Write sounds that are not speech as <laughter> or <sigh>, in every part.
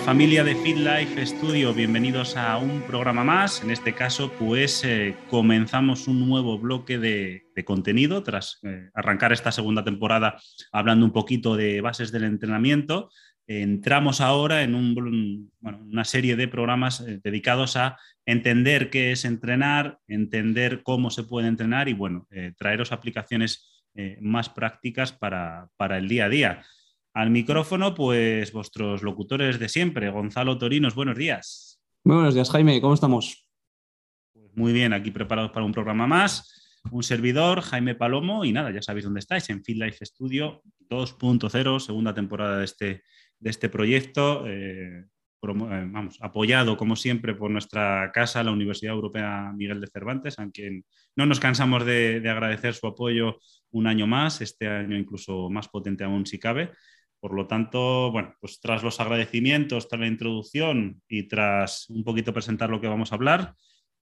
familia de Fit Life Studio, bienvenidos a un programa más. En este caso, pues eh, comenzamos un nuevo bloque de, contenido tras eh, arrancar esta segunda temporada hablando un poquito de bases del entrenamiento. entramos ahora en una serie de programas eh, dedicados a entender qué es entrenar, entender cómo se puede entrenar y bueno, traeros aplicaciones más prácticas para, para el día a día. Al micrófono, pues vuestros locutores de siempre. Gonzalo Torinos, buenos días. Muy buenos días, Jaime. ¿Cómo estamos? Pues muy bien, aquí preparados para un programa más. Un servidor, Jaime Palomo, y nada, ya sabéis dónde estáis, en Field Life Studio 2.0, segunda temporada de este, de este proyecto. Eh, eh, vamos, apoyado como siempre por nuestra casa, la Universidad Europea Miguel de Cervantes, a quien no nos cansamos de, de agradecer su apoyo un año más, este año incluso más potente aún si cabe. Por lo tanto, bueno, pues tras los agradecimientos, tras la introducción y tras un poquito presentar lo que vamos a hablar,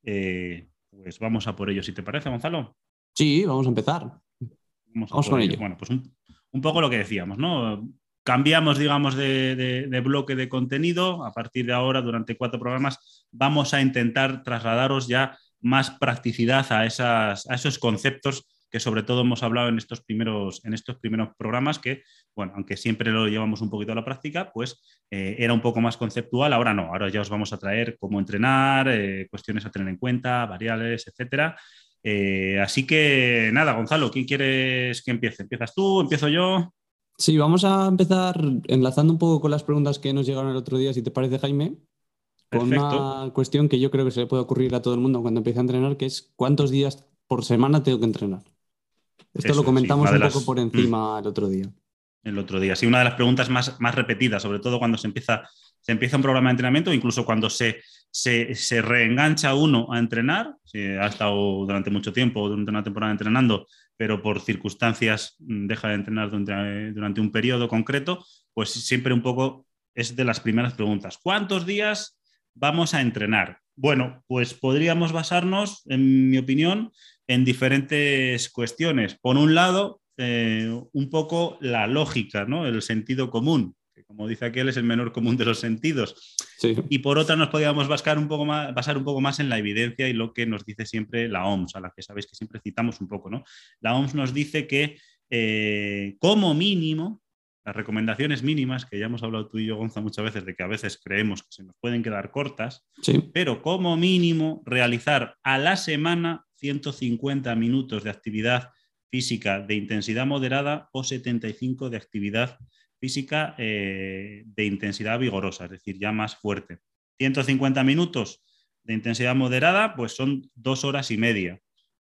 eh, pues vamos a por ello, si te parece, Gonzalo. Sí, vamos a empezar. Vamos, con ello. Bueno, pues un, poco lo que decíamos, ¿no? Cambiamos, digamos, de, bloque de contenido. A partir de ahora, durante cuatro programas, vamos a intentar trasladaros ya más practicidad a, esas, a esos conceptos que sobre todo hemos hablado en estos primeros, en estos primeros programas, que, bueno, aunque siempre lo llevamos un poquito a la práctica, pues eh, era un poco más conceptual, ahora no, ahora ya os vamos a traer cómo entrenar, eh, cuestiones a tener en cuenta, variables, etcétera. Eh, así que nada, Gonzalo, ¿quién quieres que empiece? ¿Empiezas tú? ¿Empiezo yo? Sí, vamos a empezar enlazando un poco con las preguntas que nos llegaron el otro día, si te parece, Jaime. Con una cuestión que yo creo que se le puede ocurrir a todo el mundo cuando empieza a entrenar, que es cuántos días por semana tengo que entrenar. Esto lo comentamos un poco por encima el otro día. El otro día, sí, una de las preguntas más, más repetidas, sobre todo cuando se empieza, se empieza un programa de entrenamiento, incluso cuando se, se, reengancha uno a entrenar, si ha estado durante mucho tiempo, durante una temporada entrenando, pero por circunstancias mm, deja de entrenar durante, durante un periodo concreto, pues siempre un poco es de las primeras preguntas. ¿Cuántos días vamos a entrenar? Bueno, pues podríamos basarnos, en mi opinión, en diferentes cuestiones. Por un lado, eh, un poco la lógica, ¿no? el sentido común, que como dice aquel es el menor común de los sentidos. Y por otra nos podríamos basar un, poco más, basar un poco más en la evidencia y lo que nos dice siempre la OMS, a la que sabéis que siempre citamos un poco. ¿no? La OMS nos dice que eh, como mínimo, las recomendaciones mínimas, que ya hemos hablado tú y yo, Gonza, muchas veces, de que a veces creemos que se nos pueden quedar cortas, pero como mínimo realizar a la semana 150 minutos de actividad física de intensidad moderada o 75 de actividad física eh, de intensidad vigorosa, es decir, ya más fuerte. 150 minutos de intensidad moderada, pues son dos horas y media.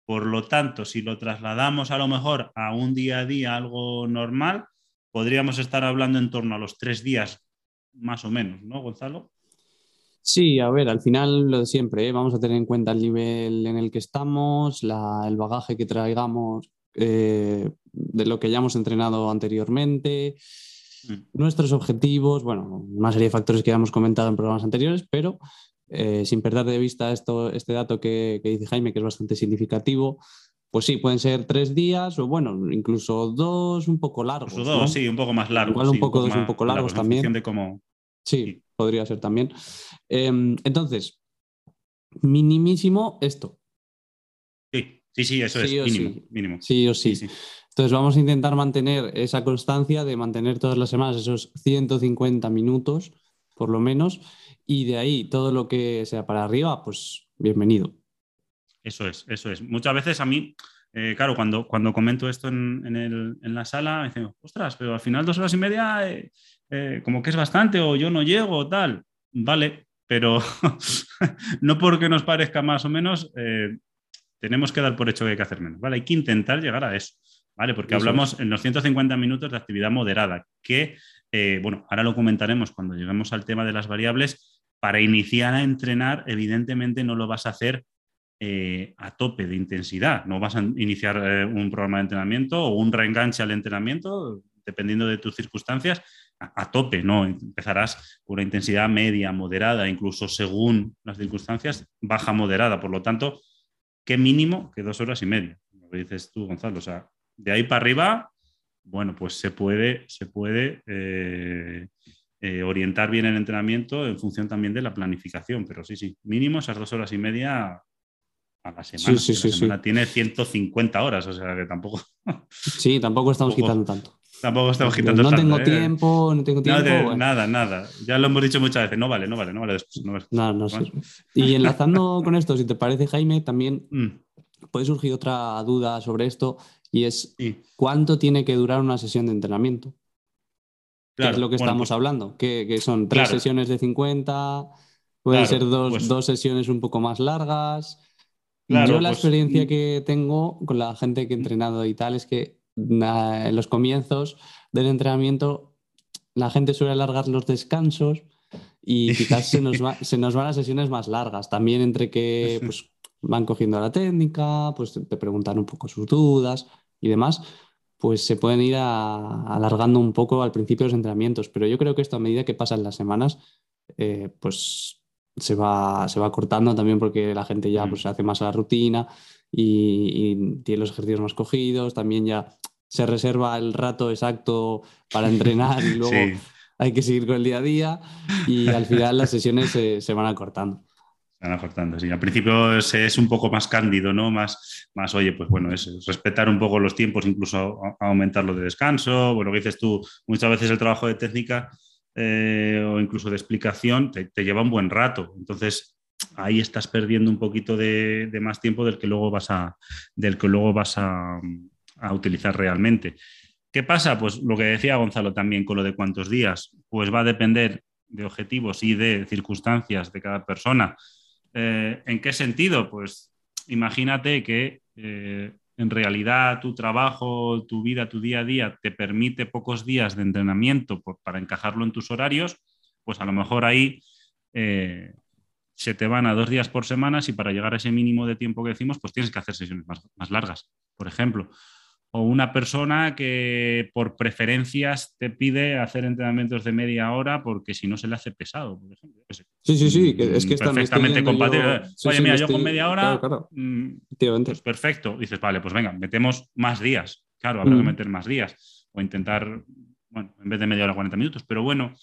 Por lo tanto, si lo trasladamos a lo mejor a un día a día, algo normal, podríamos estar hablando en torno a los tres días, más o menos, ¿no, Gonzalo? Sí, a ver, al final lo de siempre, ¿eh? vamos a tener en cuenta el nivel en el que estamos, el bagaje que traigamos eh, de lo que hayamos entrenado anteriormente, mm. nuestros objetivos, bueno, una serie de factores que ya hemos comentado en programas anteriores, pero eh, sin perder de vista esto, este dato que, dice Jaime, que es bastante significativo, pues sí, pueden ser tres días o bueno, incluso dos un poco largos. Incluso dos, sí, un poco más largos. Igual un poco dos un poco largos también. De cómo... Sí, podría ser también. Em, entonces, minimísimo esto. Sí, sí, sí, eso es mínimo, sí. mínimo. Sí o sí. Entonces vamos a intentar mantener esa constancia de mantener todas las semanas esos 150 minutos, por lo menos, y de ahí todo lo que sea para arriba, pues bienvenido. Eso es, eso es. Muchas veces a mí, eh, claro, cuando, cuando comento esto en, la sala, me dicen, ostras, pero al final dos horas y media eh, eh, como que es bastante o yo no llego o tal. Vale, pero <laughs> no porque nos parezca más o menos, eh, tenemos que dar por hecho que hay que hacer menos. ¿vale? Hay que intentar llegar a eso. ¿vale? Porque hablamos en los 150 minutos de actividad moderada, que, eh, bueno, ahora lo comentaremos cuando lleguemos al tema de las variables. Para iniciar a entrenar, evidentemente no lo vas a hacer a tope de intensidad. No vas a iniciar un programa de entrenamiento o un reenganche al entrenamiento, dependiendo de tus circunstancias, a, tope, ¿no? Empezarás con una intensidad media, moderada, incluso según las circunstancias, baja, moderada. Por lo tanto, ¿qué mínimo que dos horas y media? Lo que dices tú, Gonzalo. O sea, de ahí para arriba, bueno, pues se puede, se puede, eh, eh, orientar bien el entrenamiento en función también de la planificación. Pero sí, sí, mínimo esas dos horas y media a la semana. Sí, sí, la semana tiene 150 horas, o sea que tampoco. Sí, tampoco estamos <laughs> quitando tanto. Tampoco estamos quitando no tanto. tengo ¿eh? tiempo, no tengo tiempo. Nada, bueno. nada, nada. Ya lo hemos dicho muchas veces. No vale, no vale, no vale después. No vale. No, no. Y enlazando <laughs> con esto, si te parece, Jaime, también Mm, puede surgir otra duda sobre esto y es sí, cuánto tiene que durar una sesión de entrenamiento. ¿Qué claro. es lo que Bueno, estamos pues, hablando? ¿Que, que son tres Claro. sesiones de 50? Pueden Claro, ser dos, pues- dos sesiones un poco más largas. Claro, Yo la pues, experiencia mm. que tengo con la gente que he entrenado y tal es que en los comienzos del entrenamiento la gente suele alargar los descansos y <laughs> quizás se nos, va- se nos van las sesiones más largas. También entre que pues, van cogiendo la técnica, pues te preguntan un poco sus dudas y demás, pues se pueden ir a- alargando un poco al principio de los entrenamientos. Pero yo creo que esto a medida que pasan las semanas, eh, pues se va, se va cortando también porque la gente ya Mm. pues, hace más la rutina y, y tiene los ejercicios más cogidos, también ya se reserva el rato exacto para entrenar y <laughs> luego Sí, hay que seguir con el día a día y al final las sesiones se, se van acortando. se van acortando, sí. Al principio es, es un poco más cándido, ¿no? Más, más oye, pues bueno, es respetar un poco los tiempos, incluso a- aumentar lo de descanso. Bueno, lo que dices tú, muchas veces el trabajo de técnica eh, o incluso de explicación te, te lleva un buen rato. Entonces, ahí estás perdiendo un poquito de, de más tiempo del que luego vas a, del que luego vas a, a utilizar realmente. ¿Qué pasa? Pues lo que decía Gonzalo también con lo de cuántos días, pues va a depender de objetivos y de circunstancias de cada persona. Eh, ¿En qué sentido? Pues imagínate que eh, en realidad tu trabajo, tu vida, tu día a día te permite pocos días de entrenamiento para encajarlo en tus horarios, pues a lo mejor ahí eh, se te van a dos días por semana y para llegar a ese mínimo de tiempo que decimos, pues tienes que hacer sesiones más largas, por ejemplo. O una persona que por preferencias te pide hacer entrenamientos de media hora porque si no se le hace pesado, por ejemplo. Sí, sí, sí, que es que perfectamente compatible. sí, Oye, sí, mira, yo con media hora, claro, claro. mm, pues perfecto. Dices, vale, pues venga, metemos más días. Claro, habrá que Mm. meter más días. O intentar, bueno, en vez de media hora, 40 minutos. Pero bueno,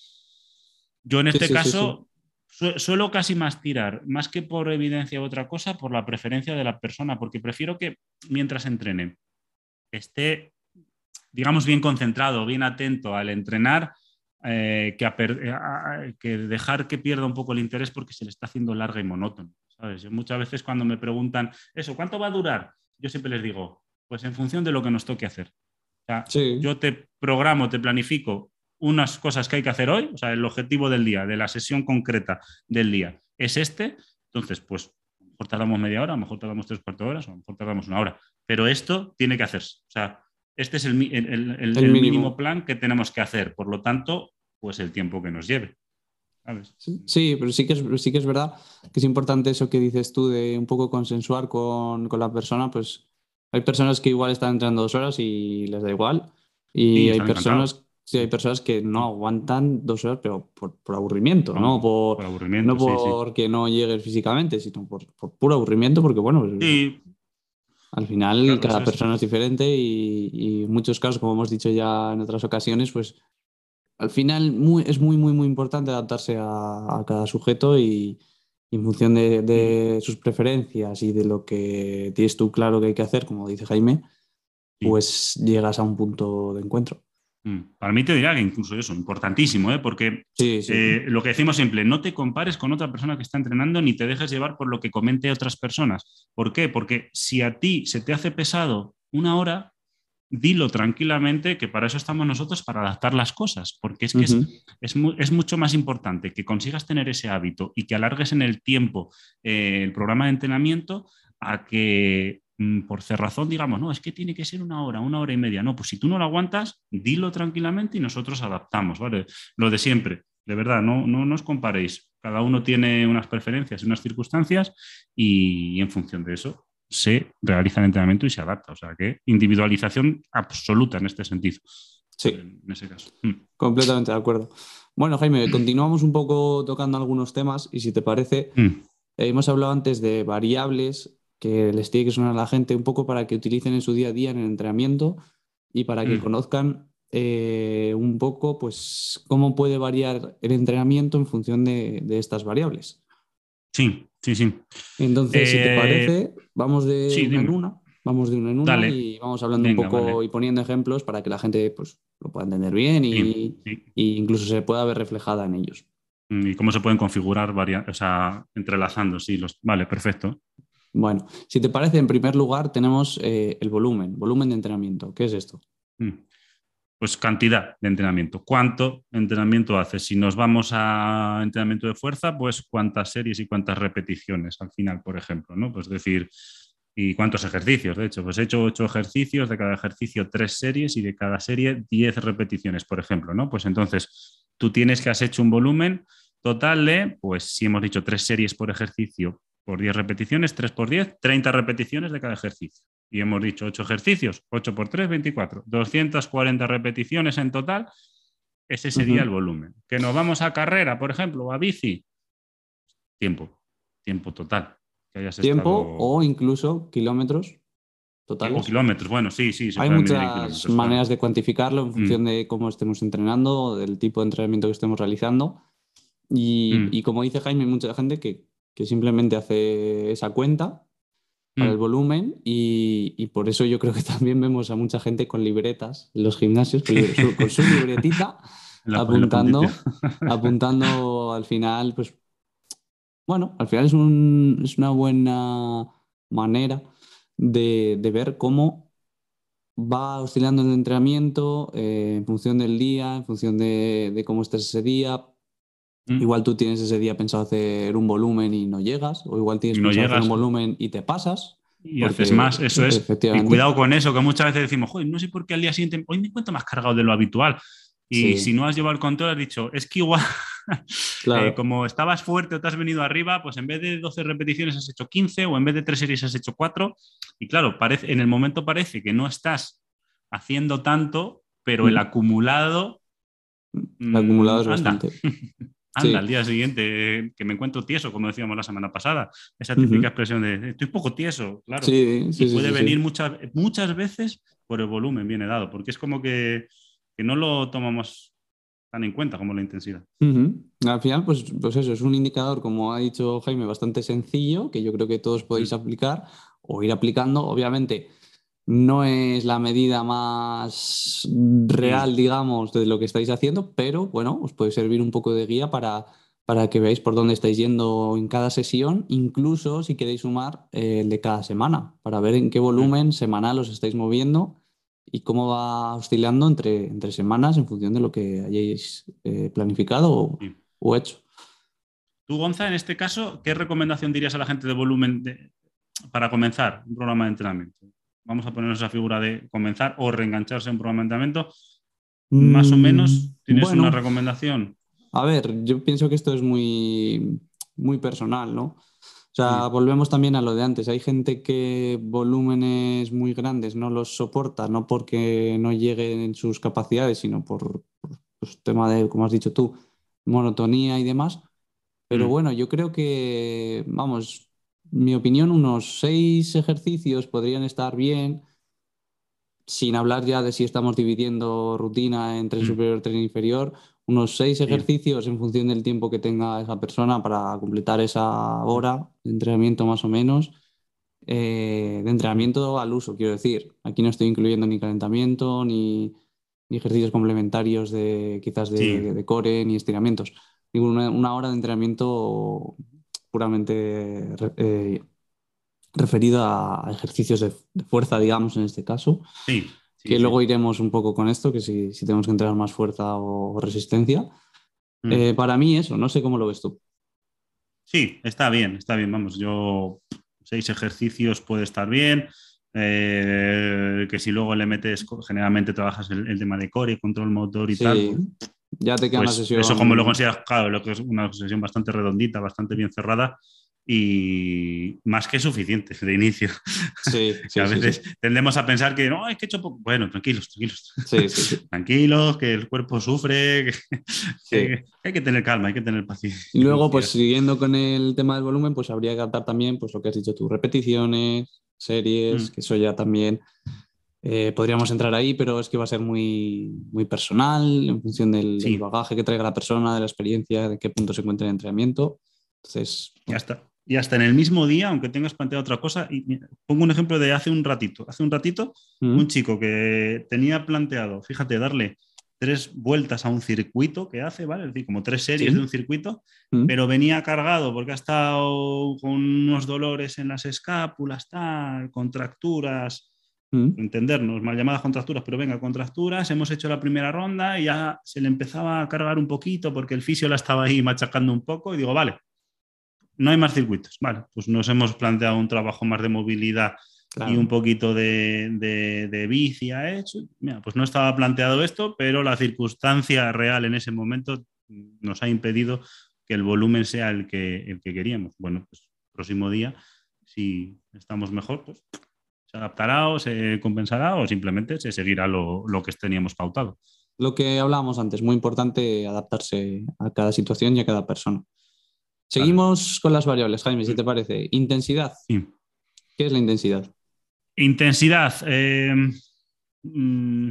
yo en este sí, caso su- suelo casi más tirar, más que por evidencia u otra cosa, por la preferencia de la persona, porque prefiero que mientras entrene esté, digamos, bien concentrado, bien atento al entrenar. eh, que, a per- eh, a- que dejar que pierda un poco el interés porque se le está haciendo larga y monótono. ¿sabes? Yo muchas veces cuando me preguntan eso, ¿cuánto va a durar? Yo siempre les digo, pues en función de lo que nos toque hacer. O sea, Sí. yo te programo, te planifico unas cosas que hay que hacer hoy, o sea, el objetivo del día, de la sesión concreta del día, es este. Entonces, pues, mejor tardamos media hora, a lo mejor tardamos tres cuartos de horas, o a lo mejor tardamos una hora. Pero esto tiene que hacerse. O sea, este es el, el- el- el- mínimo. mínimo plan que tenemos que hacer. Por lo tanto, pues el tiempo que nos lleve. ¿sabes? Sí, pero sí que, es, sí que es verdad que es importante eso que dices tú de un poco consensuar con, con la persona. Pues hay personas que igual están entrando dos horas y les da igual. Y Sí, hay personas, sí, hay personas que no aguantan dos horas, pero por, por aburrimiento, no por, Por aburrimiento. no sí, sí. porque no llegues físicamente, sino por, por puro aburrimiento, porque bueno, pues, Sí, al final Claro, cada persona es diferente y, y en muchos casos, como hemos dicho ya en otras ocasiones, pues al final muy- es muy, muy, muy importante adaptarse a, a cada sujeto y, y en función de, de sus preferencias y de lo que tienes tú claro que hay que hacer, como dice Jaime, pues llegas a un punto de encuentro. Mm. Para mí te diría que incluso eso, importantísimo, ¿eh? porque Sí, sí. eh, lo que decimos siempre, no te compares con otra persona que está entrenando ni te dejes llevar por lo que comente otras personas. ¿Por qué? Porque si a ti se te hace pesado una hora, dilo tranquilamente que para eso estamos nosotros, para adaptar las cosas, porque es que es- es, mu- es mucho más importante que consigas tener ese hábito y que alargues en el tiempo eh, el programa de entrenamiento a que por cerrazón digamos, no, es que tiene que ser una hora, una hora y media. No, pues si tú no lo aguantas, dilo tranquilamente y nosotros adaptamos, ¿vale? Lo de siempre, de verdad, no, no, no os comparéis. Cada uno tiene unas preferencias y unas circunstancias y en función de eso se realiza el entrenamiento y se adapta. O sea que individualización absoluta en este sentido. Sí. En ese caso. Mm. Completamente de acuerdo. Bueno, Jaime, continuamos un poco tocando algunos temas y si te parece, Mm. eh, hemos hablado antes de variables que les tiene que sonar a la gente un poco para que utilicen en su día a día en el entrenamiento y para que Mm. conozcan eh, un poco pues cómo puede variar el entrenamiento en función de, estas variables. Sí, sí, sí. Entonces, si te eh, parece, vamos de una en una. Vamos de una en una y vamos hablando un poco y poniendo ejemplos para que la gente pues, lo pueda entender bien y, incluso se pueda ver reflejada en ellos. Y cómo se pueden configurar, o sea, entrelazando, sí, los... Vale, perfecto. Bueno, si te parece, en primer lugar tenemos eh, el volumen, volumen de entrenamiento. ¿Qué es esto? Mm. Pues cantidad de entrenamiento. ¿Cuánto entrenamiento haces? Si nos vamos a entrenamiento de fuerza, pues cuántas series y cuántas repeticiones al final, por ejemplo, ¿no? Pues decir, ¿y cuántos ejercicios? De hecho, pues he hecho ocho ejercicios, de cada ejercicio tres series y de cada serie diez repeticiones, por ejemplo, ¿no? Pues entonces tú tienes que has hecho un volumen total de, pues si hemos dicho tres series por ejercicio por 10 repeticiones, 3 por 10, 30 repeticiones de cada ejercicio. Y hemos dicho 8 ejercicios, 8 por 3, 24. 240 repeticiones en total, ese sería el volumen. Que nos vamos a carrera, por ejemplo, o a bici, tiempo, tiempo total. tiempo o incluso kilómetros totales. O kilómetros, bueno, sí, sí. Hay muchas maneras de cuantificarlo en función mm. de cómo estemos entrenando, del tipo de entrenamiento que estemos realizando. Y, mm. y como dice Jaime, hay mucha gente que que simplemente hace esa cuenta para el mm. volumen y, por eso yo creo que también vemos a mucha gente con libretas en los gimnasios, con <laughs> su, libretita, apuntando, <laughs> apuntando al final, pues bueno, al final es, una buena manera de, ver cómo va oscilando el entrenamiento eh, en función del día, en función de, de cómo estés ese día, Mm. Igual tú tienes ese día pensado hacer un volumen y no llegas, o igual tienes pensado hacer un volumen y te pasas. Y haces más, eso es. Y cuidado con eso, que muchas veces decimos, joder, no sé por qué al día siguiente, hoy me encuentro más cargado de lo habitual. Y si no has llevado el control, has dicho, es que igual, <laughs> eh, como estabas fuerte o te has venido arriba, pues en vez de 12 repeticiones has hecho 15 o en vez de 3 series has hecho 4. Y claro, parece, en el momento parece que no estás haciendo tanto, pero el mm. acumulado... El acumulado es mm, bastante. <laughs> anda, al día siguiente que me encuentro tieso, como decíamos la semana pasada. Esa típica expresión de estoy poco tieso, claro. y puede venir muchas, muchas veces por el volumen viene dado, porque es como que, no lo tomamos tan en cuenta como la intensidad. Al final, pues, pues eso, es un indicador, como ha dicho Jaime, bastante sencillo, que yo creo que todos podéis aplicar o ir aplicando. Obviamente, no es la medida más real, digamos, de lo que estáis haciendo, pero bueno, os puede servir un poco de guía para, para que veáis por dónde estáis yendo en cada sesión, incluso si queréis sumar eh, el de cada semana, para ver en qué volumen semanal os estáis moviendo y cómo va oscilando entre, entre semanas en función de lo que hayáis eh, planificado o, hecho. Tú, Gonza, en este caso, ¿qué recomendación dirías a la gente de volumen para comenzar un programa de entrenamiento? Vamos a poner esa figura de comenzar o reengancharse en un programa de entrenamiento, más o mm, menos, ¿tienes una recomendación? A ver, yo pienso que esto es muy, muy personal, ¿no? O sea, volvemos también a lo de antes. Hay gente que volúmenes muy grandes no los soporta, no porque no lleguen en sus capacidades, sino por, pues, tema de, como has dicho tú, monotonía y demás. Pero mm. bueno, yo creo que, vamos, mi opinión, unos seis ejercicios podrían estar bien, sin hablar ya de si estamos dividiendo rutina entre mm. superior, tren inferior, unos seis ejercicios en función del tiempo que tenga esa persona para completar esa hora de entrenamiento más o menos. Eh, de entrenamiento al uso, quiero decir. Aquí no estoy incluyendo ni calentamiento, ni, ejercicios complementarios de quizás de, core, ni estiramientos. Digo, una hora de entrenamiento puramente eh, referido a ejercicios de, fuerza, digamos, en este caso. Sí. que luego iremos un poco con esto, que si, tenemos que entrenar más fuerza o resistencia. Mm. Eh, para mí eso, no sé cómo lo ves tú. Sí, está bien, está bien. Vamos, yo seis ejercicios puede estar bien. Eh, que si luego le metes, generalmente trabajas el, tema de core, control motor y tal. Ya te queda una pues sesión. Eso, como lo consideras, claro, lo que es una sesión bastante redondita, bastante bien cerrada y más que suficiente de inicio. Sí, <laughs> a veces tendemos a pensar que no, es que he hecho poco. Bueno, tranquilos, tranquilos. Sí, <laughs> tranquilos, que el cuerpo sufre, que, hay que tener calma, hay que tener paciencia. Y luego, pues siguiendo con el tema del volumen, pues habría que adaptar también pues, lo que has dicho tú, repeticiones, series, mm. que eso ya también Eh, podríamos entrar ahí, pero es que va a ser muy, muy personal en función del, bagaje que traiga la persona, de la experiencia, de qué punto se encuentra el entrenamiento. Entonces, ya está. Y hasta en el mismo día, aunque tengas planteado otra cosa, y pongo un ejemplo de hace un ratito. Hace un ratito, un chico que tenía planteado, fíjate, darle tres vueltas a un circuito que hace, ¿vale? Es decir, como tres series de un circuito, pero venía cargado porque ha estado con unos dolores en las escápulas, tal, contracturas, entendernos, mal llamadas contracturas, pero venga, contracturas, hemos hecho la primera ronda y ya se le empezaba a cargar un poquito porque el fisio la estaba ahí machacando un poco y digo, vale, no hay más circuitos, vale, pues nos hemos planteado un trabajo más de movilidad y un poquito de, de, bici ha hecho. Mira, pues no estaba planteado esto, pero la circunstancia real en ese momento nos ha impedido que el volumen sea el que, el que queríamos. Bueno, pues próximo día, si estamos mejor, pues se adaptará o se compensará o simplemente se seguirá lo, lo que teníamos pautado. Lo que hablábamos antes, muy importante adaptarse a cada situación y a cada persona. Seguimos con las variables, Jaime, si te parece. Intensidad. ¿Qué es la intensidad? Intensidad. Eh, mm,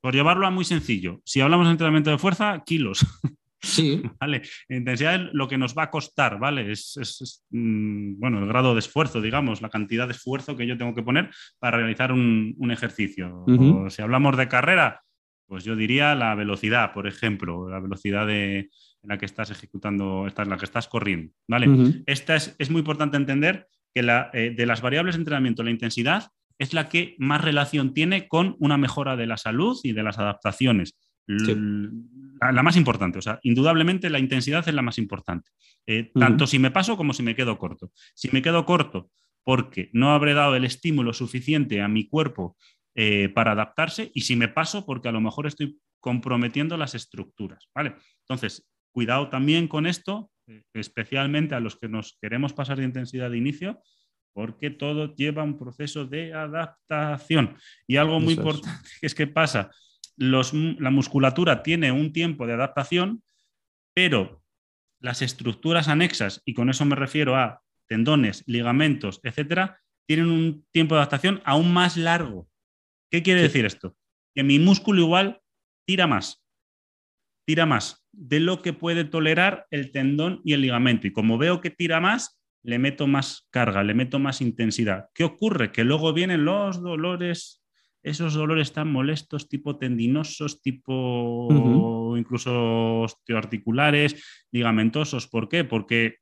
por llevarlo a muy sencillo, si hablamos de entrenamiento de fuerza, kilos. <laughs> Sí. ¿Vale? Intensidad es lo que nos va a costar, ¿vale? Es, mm, bueno, el grado de esfuerzo, digamos, la cantidad de esfuerzo que yo tengo que poner para realizar un, ejercicio. si hablamos de carrera, pues yo diría la velocidad, por ejemplo, la velocidad de, en la que estás ejecutando, esta es la que estás corriendo, ¿vale? Esta es, es, muy importante entender que la, eh, de las variables de entrenamiento, la intensidad es la que más relación tiene con una mejora de la salud y de las adaptaciones. La, más importante, o sea, indudablemente la intensidad es la más importante, eh, tanto si me paso como si me quedo corto. Si me quedo corto porque no habré dado el estímulo suficiente a mi cuerpo eh, para adaptarse y si me paso porque a lo mejor estoy comprometiendo las estructuras, ¿vale? Entonces, cuidado también con esto, eh, especialmente a los que nos queremos pasar de intensidad de inicio, porque todo lleva un proceso de adaptación. Y algo muy importante <laughs> es que pasa, la musculatura tiene un tiempo de adaptación, pero las estructuras anexas, y con eso me refiero a tendones, ligamentos, etcétera, tienen un tiempo de adaptación aún más largo. ¿Qué quiere decir esto? Que mi músculo igual tira más, tira más de lo que puede tolerar el tendón y el ligamento. Y como veo que tira más, le meto más carga, le meto más intensidad. ¿Qué ocurre? Que luego vienen los dolores, esos dolores tan molestos, tipo tendinosos, tipo incluso osteoarticulares, ligamentosos. ¿Por qué? Porque,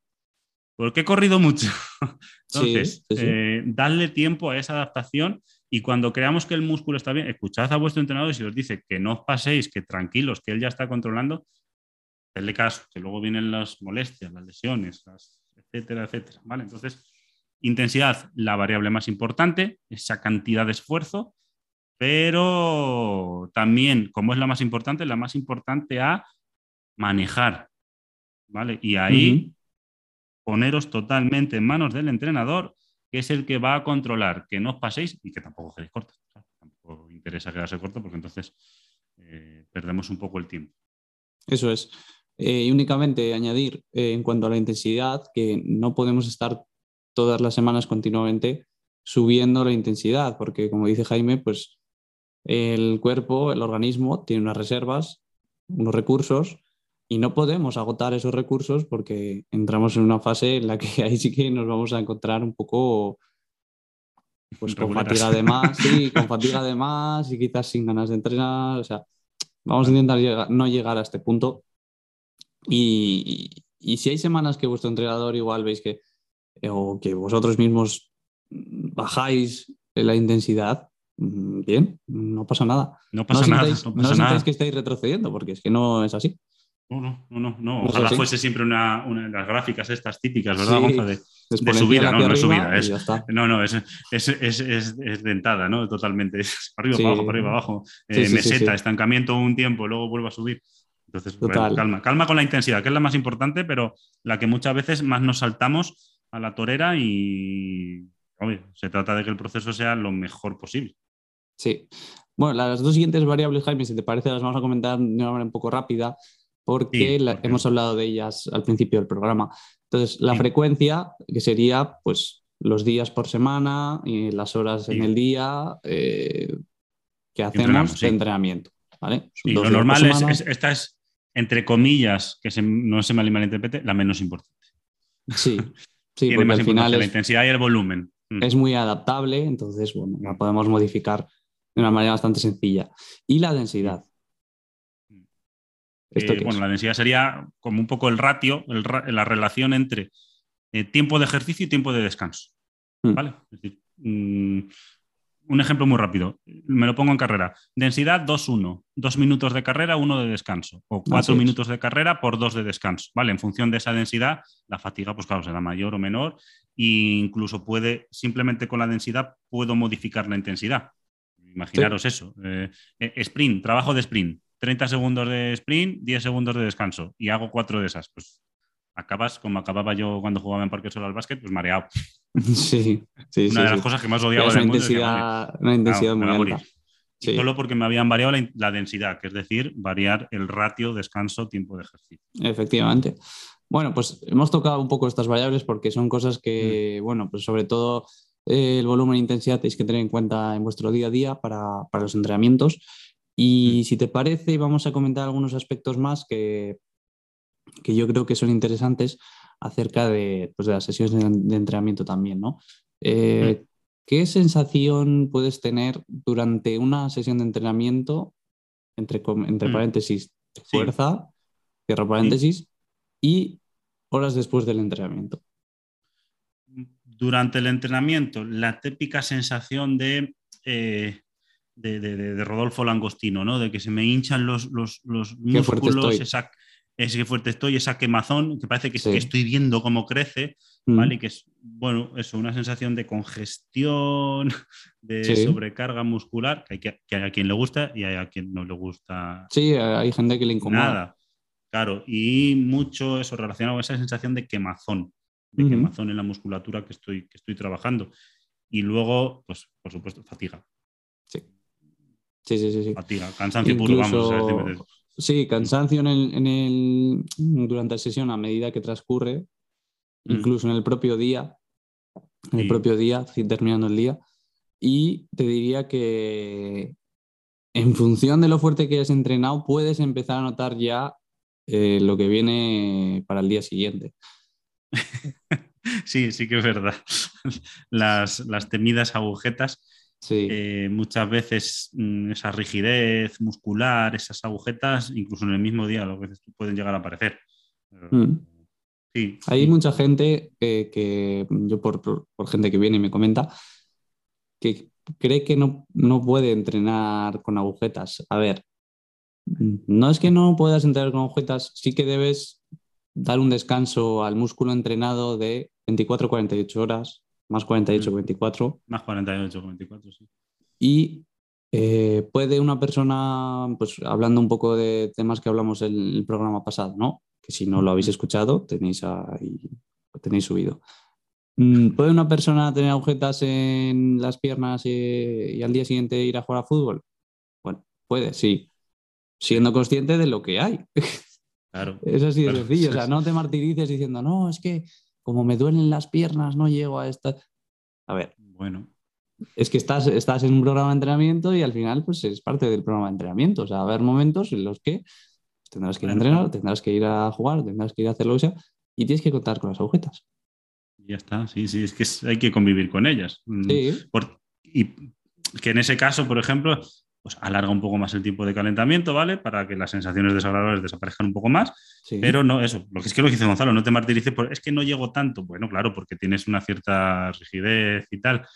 porque he corrido mucho. <laughs> Entonces, eh, darle tiempo a esa adaptación y cuando creamos que el músculo está bien, escuchad a vuestro entrenador y si os dice que no os paséis, que tranquilos, que él ya está controlando, denle caso, que luego vienen las molestias, las lesiones, las etcétera, etcétera. ¿vale? Entonces, intensidad, la variable más importante, esa cantidad de esfuerzo, pero también, como es la más importante, la más importante a manejar. ¿vale? Y ahí poneros totalmente en manos del entrenador, que es el que va a controlar que no os paséis y que tampoco quedéis cortos. Tampoco interesa quedarse corto porque entonces eh, perdemos un poco el tiempo. Eso es. Eh, y únicamente añadir eh, en cuanto a la intensidad que no podemos estar todas las semanas continuamente subiendo la intensidad, porque como dice Jaime, pues el cuerpo, el organismo tiene unas reservas, unos recursos y no podemos agotar esos recursos porque entramos en una fase en la que <laughs> ahí sí que nos vamos a encontrar un poco pues con fatiga de más, <laughs> sí, con fatiga de más y quizás sin ganas de entrenar, o sea, vamos a intentar no llegar a este punto. Y, si hay semanas que vuestro entrenador igual veis que, eh, o que vosotros mismos bajáis la intensidad, bien, no pasa nada. No pasa nada. no, pasa que estáis retrocediendo, porque es que no es así. No, no, no, no. Ojalá fuese siempre una, de las gráficas estas típicas, ¿verdad, De, subida, ¿no? No es subida, es, no, no, es, es, es, dentada, ¿no? Totalmente. <laughs> Arriba, para abajo, para arriba, abajo. Eh, meseta, estancamiento un tiempo, luego vuelve a subir. Entonces, calma, calma con la intensidad, que es la más importante, pero la que muchas veces más nos saltamos a la torera y se trata de que el proceso sea lo mejor posible. Sí. Bueno, las dos siguientes variables, Jaime, si te parece, las vamos a comentar de una manera un poco rápida, porque, hemos hablado de ellas al principio del programa. Entonces, la frecuencia, que sería pues los días por semana, y las horas en el día, eh, que hacemos de entrenamiento. ¿vale? Y lo normal es, esta es, entre comillas, que no se me malinterprete, la menos importante. Sí, <laughs> sí porque al final la intensidad y el volumen. Mm. Es muy adaptable, entonces bueno, la podemos modificar de una manera bastante sencilla. Y la densidad. Eh, bueno, la densidad sería como un poco el ratio, la relación entre eh, tiempo de ejercicio y tiempo de descanso. Mm. ¿Vale? Es decir, mm, un ejemplo muy rápido, me lo pongo en carrera. Densidad 2-1, dos minutos de carrera, uno de descanso, o cuatro minutos de carrera por dos de descanso. ¿Vale? En función de esa densidad, la fatiga, pues claro, será mayor o menor, e incluso puede, simplemente con la densidad, puedo modificar la intensidad. Imaginaros eso. Eh, eh, sprint, trabajo de sprint. 30 segundos de sprint, 10 segundos de descanso. Y hago cuatro de esas. Pues acabas como acababa yo cuando jugaba en Parque Solo al básquet, pues mareado. <laughs> Sí, sí. Una de las cosas que más odiaba en el mundo. Intensidad, una intensidad muy alta. Solo porque me habían variado la, densidad, que es decir, variar el ratio descanso, tiempo de ejercicio. Efectivamente. Bueno, pues hemos tocado un poco estas variables porque son cosas que, mm. bueno, pues sobre todo eh, el volumen e intensidad tenéis que tener en cuenta en vuestro día a día para, para los entrenamientos. Y mm. si te parece, vamos a comentar algunos aspectos más que, que yo creo que son interesantes acerca de, pues, de las sesiones de, entrenamiento también, ¿no? Eh, mm. ¿Qué sensación puedes tener durante una sesión de entrenamiento, entre, entre mm. paréntesis, fuerza, cierro paréntesis, y horas después del entrenamiento? Durante el entrenamiento, la típica sensación de, eh, de, Rodolfo Langostino, ¿no? De que se me hinchan los, los, los músculos, esa, ese fuerte estoy, esa quemazón, que parece que, estoy viendo cómo crece, mm. ¿vale? Y que es, bueno, eso, una sensación de congestión, <laughs> de sobrecarga muscular, que hay, que, a quien le gusta y hay a quien no le gusta. Sí, hay gente que le incomoda. Nada, claro, y mucho eso relacionado con esa sensación de quemazón, de quemazón en la musculatura que estoy, que estoy trabajando. Y luego, pues, por supuesto, fatiga. Sí. Sí, sí, sí. Fatiga, cansancio puro, vamos. Sí, cansancio en el, durante la sesión a medida que transcurre, mm. incluso en el propio día, en el propio día, terminando el día. Y te diría que en función de lo fuerte que hayas entrenado, puedes empezar a notar ya eh, lo que viene para el día siguiente. <laughs> Sí, sí que es verdad. <laughs> Las, las temidas agujetas eh, muchas veces mm, esa rigidez muscular, esas agujetas, incluso en el mismo día, lo que pueden llegar a aparecer. Mm. Sí, Hay mucha gente que, yo por, gente que viene y me comenta, que cree que no, no puede entrenar con agujetas. A ver, no es que no puedas entrenar con agujetas, sí que debes dar un descanso al músculo entrenado de 24-48 horas más 48, 24. Mm. Más 48, 24, sí. Y eh, puede una persona, pues hablando un poco de temas que hablamos en el programa pasado, ¿no? Que si no lo habéis escuchado, tenéis ahí, tenéis subido. Mm, ¿Puede una persona tener agujetas en las piernas y, al día siguiente ir a jugar a fútbol? Bueno, puede, sí. Siendo consciente de lo que hay. <laughs> Claro. es así de sencillo. O sea, <laughs> no te martirices diciendo, no, es que como me duelen las piernas, no llego a esta. A ver. Bueno. Es que estás, estás en un programa de entrenamiento y al final, pues es parte del programa de entrenamiento. O sea, va a haber momentos en los que tendrás que ir a entrenar, tendrás que ir a jugar, tendrás que ir a hacer lo que sea y tienes que contar con las agujetas. Ya está, sí, sí, es que hay que convivir con ellas. Mm, sí. y que en ese caso, por ejemplo, pues alarga un poco más el tiempo de calentamiento, ¿vale? Para que las sensaciones desagradables desaparezcan un poco más. Pero no, eso, lo que es que lo que dice Gonzalo, no te martirices, por, es que no llego tanto. Bueno, claro, porque tienes una cierta rigidez y tal.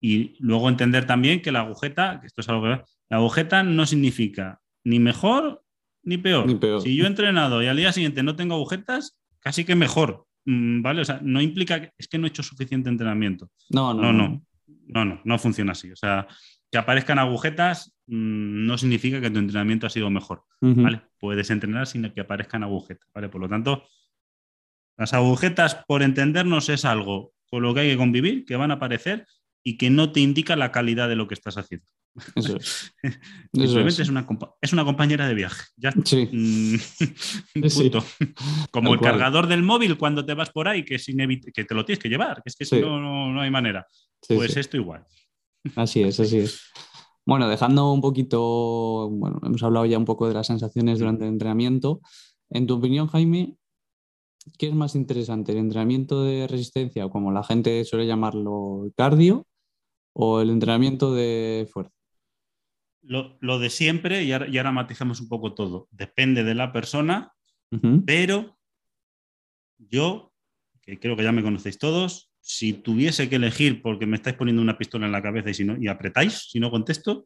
Y luego entender también que la agujeta, que esto es algo que la agujeta no significa ni mejor ni peor. Ni peor. Si yo he entrenado y al día siguiente no tengo agujetas, casi que mejor. Mm, ¿Vale? O sea, no implica que es que no he hecho suficiente entrenamiento. No, no, no. No, no, no, no funciona así. O sea, que aparezcan agujetas mm, no significa que tu entrenamiento ha sido mejor, ¿vale? Puedes entrenar sin que aparezcan agujetas, ¿vale? Por lo tanto, las agujetas, por entendernos, es algo con lo que hay que convivir, que van a aparecer y que no te indica la calidad de lo que estás haciendo. Eso es. <laughs> Simplemente es. una, es una compañera de viaje. Ya. Sí. Mm. <laughs> Como el cargador del móvil cuando te vas por ahí, que, es que te lo tienes que llevar, que es que si no, no, hay manera. pues esto igual. Así es, así es. Bueno, dejando un poquito, bueno, hemos hablado ya un poco de las sensaciones durante el entrenamiento. En tu opinión, Jaime, ¿qué es más interesante, el entrenamiento de resistencia, o como la gente suele llamarlo, cardio, o el entrenamiento de fuerza? Lo, de siempre, y ahora, matizamos un poco todo, depende de la persona, pero yo, que creo que ya me conocéis todos, si tuviese que elegir, porque me estáis poniendo una pistola en la cabeza y, si no, y apretáis, si no contesto,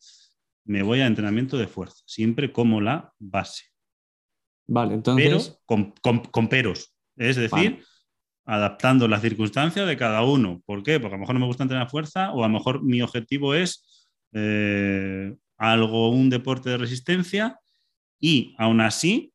me voy a entrenamiento de fuerza, siempre como la base. Vale, entonces. Pero con, peros. Es decir, adaptando las circunstancias de cada uno. ¿Por qué? Porque a lo mejor no me gusta entrenar fuerza o a lo mejor mi objetivo es eh, algo, un deporte de resistencia y aún así,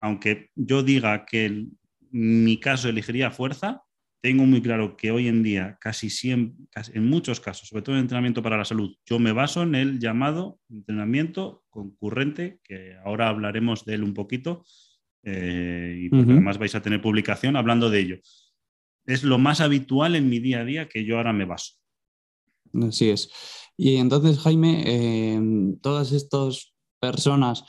aunque yo diga que en mi caso elegiría fuerza, tengo muy claro que hoy en día, casi siempre, en muchos casos, sobre todo en entrenamiento para la salud, yo me baso en el llamado entrenamiento concurrente, que ahora hablaremos de él un poquito, eh, y además vais a tener publicación hablando de ello. Es lo más habitual en mi día a día que yo ahora me baso. Así es. Y entonces, Jaime, eh, todas estas personas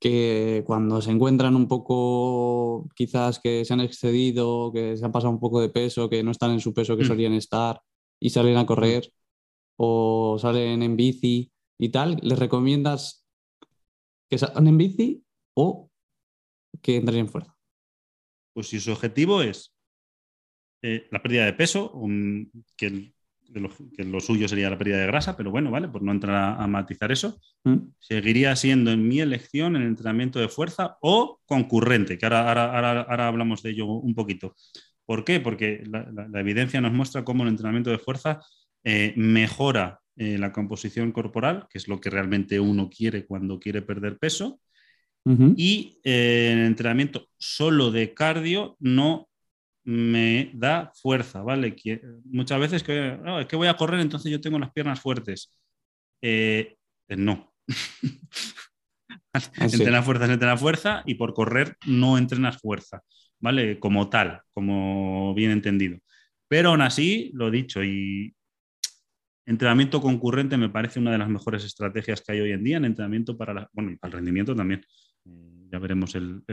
que cuando se encuentran un poco, quizás que se han excedido, que se han pasado un poco de peso, que no están en su peso que mm. solían estar y salen a correr o salen en bici y tal, ¿les recomiendas que salgan en bici o que entren en fuerza? Pues si su objetivo es eh, la pérdida de peso, que el que lo suyo sería la pérdida de grasa, pero bueno, ¿vale? Por no entrar a, matizar eso, mm. seguiría siendo en mi elección el entrenamiento de fuerza o concurrente, que ahora, ahora, hablamos de ello un poquito. ¿Por qué? Porque la, evidencia nos muestra cómo el entrenamiento de fuerza eh, mejora eh, la composición corporal, que es lo que realmente uno quiere cuando quiere perder peso, y eh, el entrenamiento solo de cardio no me da fuerza, ¿vale? Que, muchas veces que, es que voy a correr, entonces yo tengo las piernas fuertes. Eh, eh, no. <laughs> entrenas fuerza es entrenar fuerza y por correr no entrenas fuerza, ¿vale? Como tal, como bien entendido. Pero aún así, lo dicho, y entrenamiento concurrente me parece una de las mejores estrategias que hay hoy en día en entrenamiento para, bueno, y para el rendimiento también. Eh, ya veremos el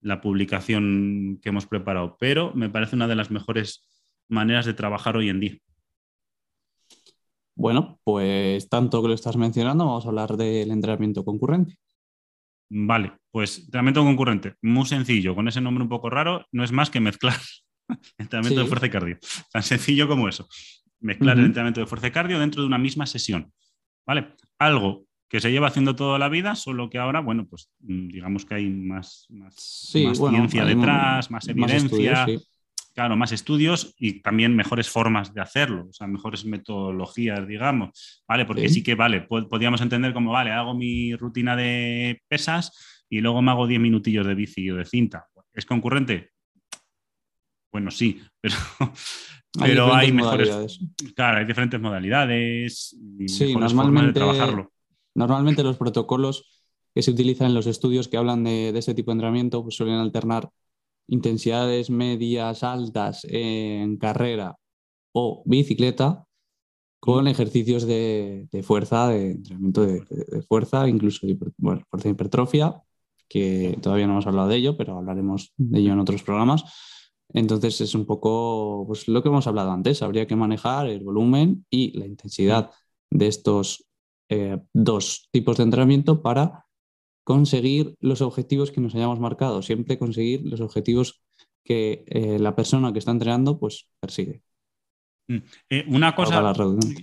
la publicación que hemos preparado, pero me parece una de las mejores maneras de trabajar hoy en día. Bueno, pues tanto que lo estás mencionando, vamos a hablar del entrenamiento concurrente. Vale, pues entrenamiento concurrente, muy sencillo, con ese nombre un poco raro, no es más que mezclar <laughs> entrenamiento de fuerza y cardio. Tan sencillo como eso. Mezclar el entrenamiento de fuerza y cardio dentro de una misma sesión. ¿Vale? Algo que se lleva haciendo toda la vida, solo que ahora, bueno, pues mm, digamos que hay más, más, ciencia detrás, más evidencia, claro, más estudios y también mejores formas de hacerlo, o sea, mejores metodologías, digamos, ¿vale? Porque sí, que, vale, podríamos entender como, vale, hago mi rutina de pesas y luego me hago 10 minutillos de bici o de cinta. ¿Es concurrente? Bueno, sí, pero, <laughs> pero hay, mejores. Claro, hay diferentes modalidades y sí, mejores formas de trabajarlo. Normalmente los protocolos que se utilizan en los estudios que hablan de, este tipo de entrenamiento pues suelen alternar intensidades medias, altas en carrera o bicicleta con ejercicios de, fuerza, de entrenamiento de, fuerza, incluso bueno, fuerza de hipertrofia, que todavía no hemos hablado de ello, pero hablaremos de ello en otros programas. Entonces es un poco pues, lo que hemos hablado antes, habría que manejar el volumen y la intensidad de estos eh, dos tipos de entrenamiento para conseguir los objetivos que nos hayamos marcado, siempre conseguir los objetivos que eh, la persona que está entrenando pues persigue. Mm. Eh, una cosa,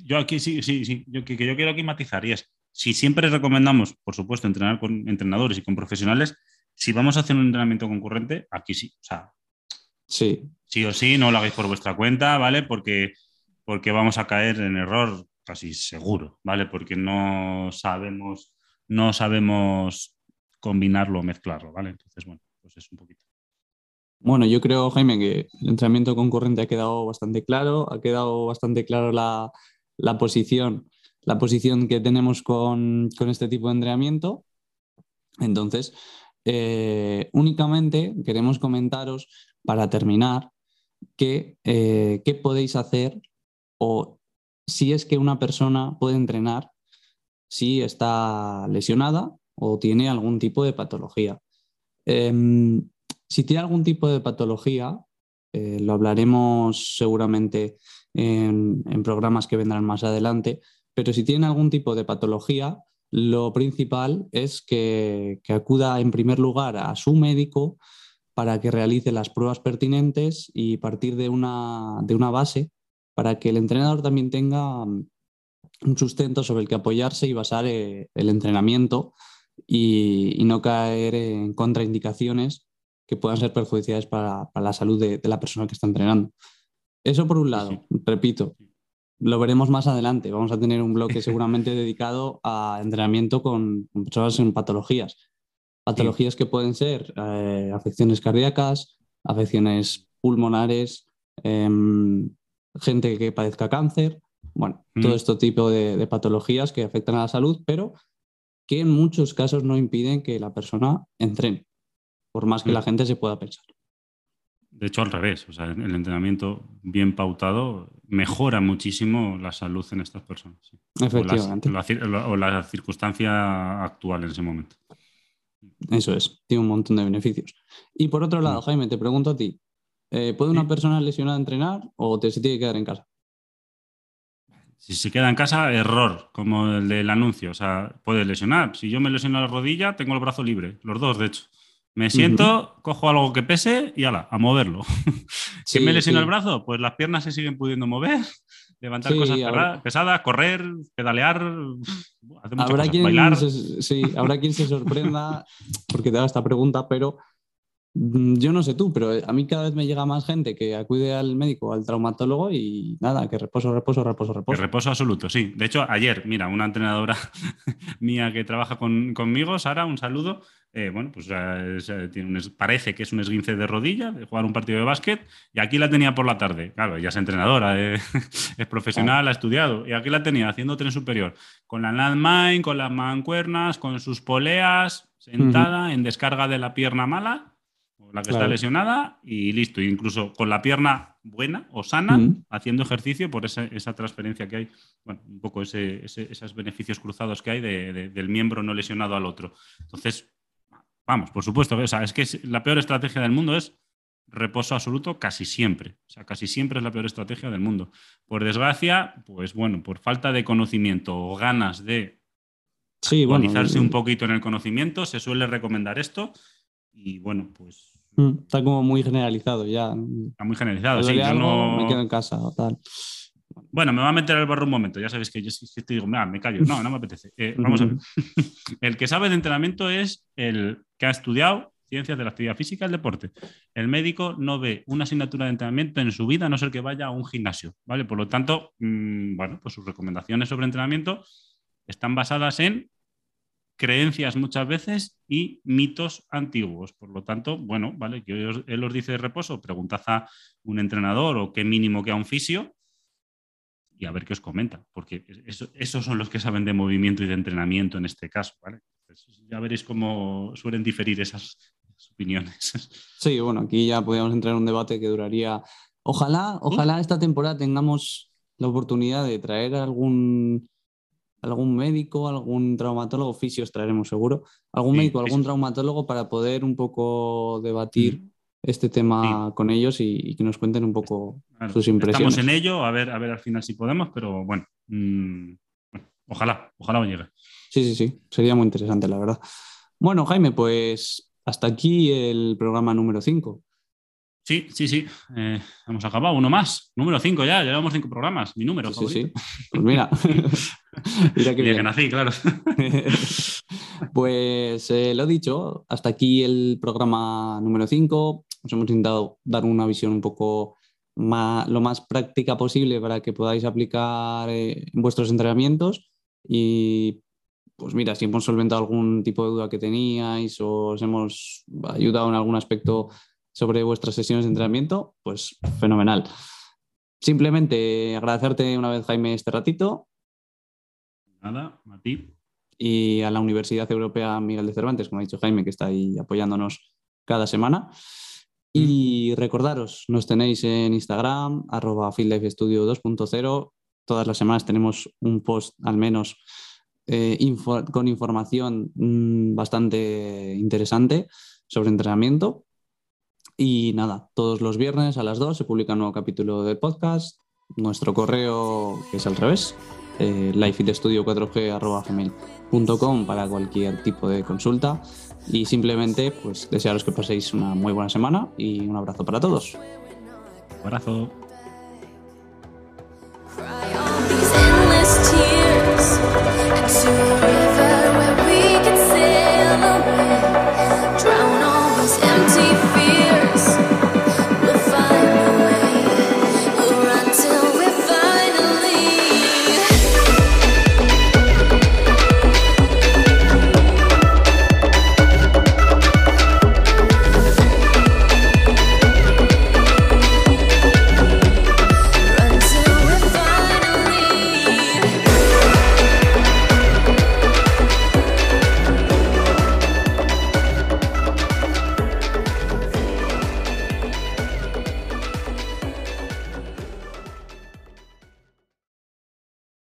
yo aquí sí, sí, sí, yo, que, yo quiero aquí matizar y es, si siempre recomendamos, por supuesto, entrenar con entrenadores y con profesionales, si vamos a hacer un entrenamiento concurrente, aquí sí, o sea, sí, sí o sí, no lo hagáis por vuestra cuenta, ¿vale? Porque, porque vamos a caer en error casi seguro, ¿vale? Porque no sabemos, no sabemos combinarlo o mezclarlo, ¿vale? Entonces, bueno, pues es un poquito. Bueno, yo creo, Jaime, que el entrenamiento concurrente ha quedado bastante claro, ha quedado bastante claro la, posición, la posición que tenemos con, este tipo de entrenamiento. Entonces, eh, únicamente queremos comentaros para terminar que, eh, qué podéis hacer o si es que una persona puede entrenar si está lesionada o tiene algún tipo de patología. Em, si tiene algún tipo de patología, eh, lo hablaremos seguramente en, programas que vendrán más adelante, pero si tiene algún tipo de patología, lo principal es que, acuda en primer lugar a su médico para que realice las pruebas pertinentes y partir de una, de una base para que el entrenador también tenga mm, un sustento sobre el que apoyarse y basar eh, el entrenamiento y, no caer en contraindicaciones que puedan ser perjudiciales para, la salud de, la persona que está entrenando. Eso por un lado, repito, lo veremos más adelante. Vamos a tener un bloque seguramente <laughs> dedicado a entrenamiento con, personas en patologías. Patologías que pueden ser eh, afecciones cardíacas, afecciones pulmonares, em, gente que padezca cáncer, bueno, todo este tipo de, patologías que afectan a la salud, pero que en muchos casos no impiden que la persona entrene, por más que la gente se pueda pensar. De hecho, al revés, o sea, el entrenamiento bien pautado mejora muchísimo la salud en estas personas. Efectivamente. O la, circunstancia actual en ese momento. Eso es, tiene un montón de beneficios. Y por otro lado, Jaime, te pregunto a ti, eh, ¿puede una persona lesionada entrenar o te, se tiene que quedar en casa? Si se queda en casa, error, como el del anuncio. O sea, puede lesionar. Si yo me lesiono la rodilla, tengo el brazo libre, los dos, de hecho. Me siento, cojo algo que pese y ala, a moverlo. <laughs> si me lesiono el brazo, pues las piernas se siguen pudiendo mover, <laughs> levantar cosas pesadas, correr, pedalear, hacer habrá quien bailar. sí, habrá quien se sorprenda porque te haga esta pregunta, pero yo no sé tú, pero a mí cada vez me llega más gente que acude al médico, al traumatólogo y nada, que reposo, reposo, reposo, reposo. reposo absoluto, sí. De hecho, ayer, mira, una entrenadora <laughs> mía que trabaja conmigo, Sara, un saludo. Eh, bueno, pues tiene parece que es un esguince de rodilla, de jugar un partido de básquet, y aquí la tenía por la tarde. Claro, ella es entrenadora, eh, <laughs> es profesional, ha estudiado, y aquí la tenía haciendo tren superior, con la landmine, con las mancuernas, con sus poleas, sentada en descarga de la pierna mala la que está lesionada y listo. Incluso con la pierna buena o sana, haciendo ejercicio por esa, transferencia que hay, bueno, un poco esos beneficios cruzados que hay del miembro no lesionado al otro. Entonces, vamos, por supuesto, es que la peor estrategia del mundo es reposo absoluto casi siempre. O sea, casi siempre es la peor estrategia del mundo. Por desgracia, pues bueno, por falta de conocimiento o ganas de sí, actualizarse un poquito en el conocimiento, se suele recomendar esto. Y bueno, pues está como muy generalizado ya. Está muy generalizado, sí. Yo no... Me quedo en casa o tal. Bueno, me va a meter al barro un momento. Ya sabéis que yo si te digo, me callo. No, no me apetece. Eh, <laughs> vamos a ver. <laughs> el que sabe de entrenamiento es el que ha estudiado ciencias de la actividad física y el deporte. El médico no ve una asignatura de entrenamiento en su vida, a no ser que vaya a un gimnasio. ¿vale? Por lo tanto, mm, bueno, pues sus recomendaciones sobre entrenamiento están basadas en creencias muchas veces y mitos antiguos. Por lo tanto, bueno, vale, que él os dice de reposo, preguntad a un entrenador o qué mínimo que a un fisio y a ver qué os comenta, porque esos son los que saben de movimiento y de entrenamiento en este caso, ¿vale? ya veréis cómo suelen diferir esas, opiniones. <laughs> Sí, bueno, aquí ya podríamos entrar en un debate que duraría. Ojalá, ojalá esta temporada tengamos la oportunidad de traer algún algún médico, algún traumatólogo, fisios traeremos seguro, algún médico, algún traumatólogo para poder un poco debatir este tema con ellos y, que nos cuenten un poco sus impresiones. Estamos en ello, a ver, a ver al final si podemos, pero bueno, mm, ojalá, ojalá llegue. Sí, sí, sí, sería muy interesante, la verdad. Bueno, Jaime, pues hasta aquí el programa número 5. Sí, sí, sí. Eh, hemos acabado uno más. Número 5 ya, llevamos cinco programas. Mi número sí, Sí, Pues mira. <laughs> <laughs> mira que, que nací, claro. <laughs> pues eh, lo dicho, hasta aquí el programa número 5. Os hemos intentado dar una visión un poco más, lo más práctica posible para que podáis aplicar eh, en vuestros entrenamientos. Y pues mira, si hemos solventado algún tipo de duda que teníais o os hemos ayudado en algún aspecto sobre vuestras sesiones de entrenamiento, pues fenomenal. Simplemente agradecerte una vez, Jaime, este ratito. Nada, a ti. Y a la Universidad Europea Miguel de Cervantes, como ha dicho Jaime, que está ahí apoyándonos cada semana. Y recordaros, nos tenéis en Instagram, arroba Studio 2.0, todas las semanas tenemos un post al menos eh, con información mm, bastante interesante sobre entrenamiento. Y nada, todos los viernes a las 2 se publica un nuevo capítulo del podcast. Nuestro correo, que es al revés, eh, lifeitstudio4g.com para cualquier tipo de consulta. Y simplemente, pues desearos que paséis una muy buena semana y un abrazo para todos. abrazo.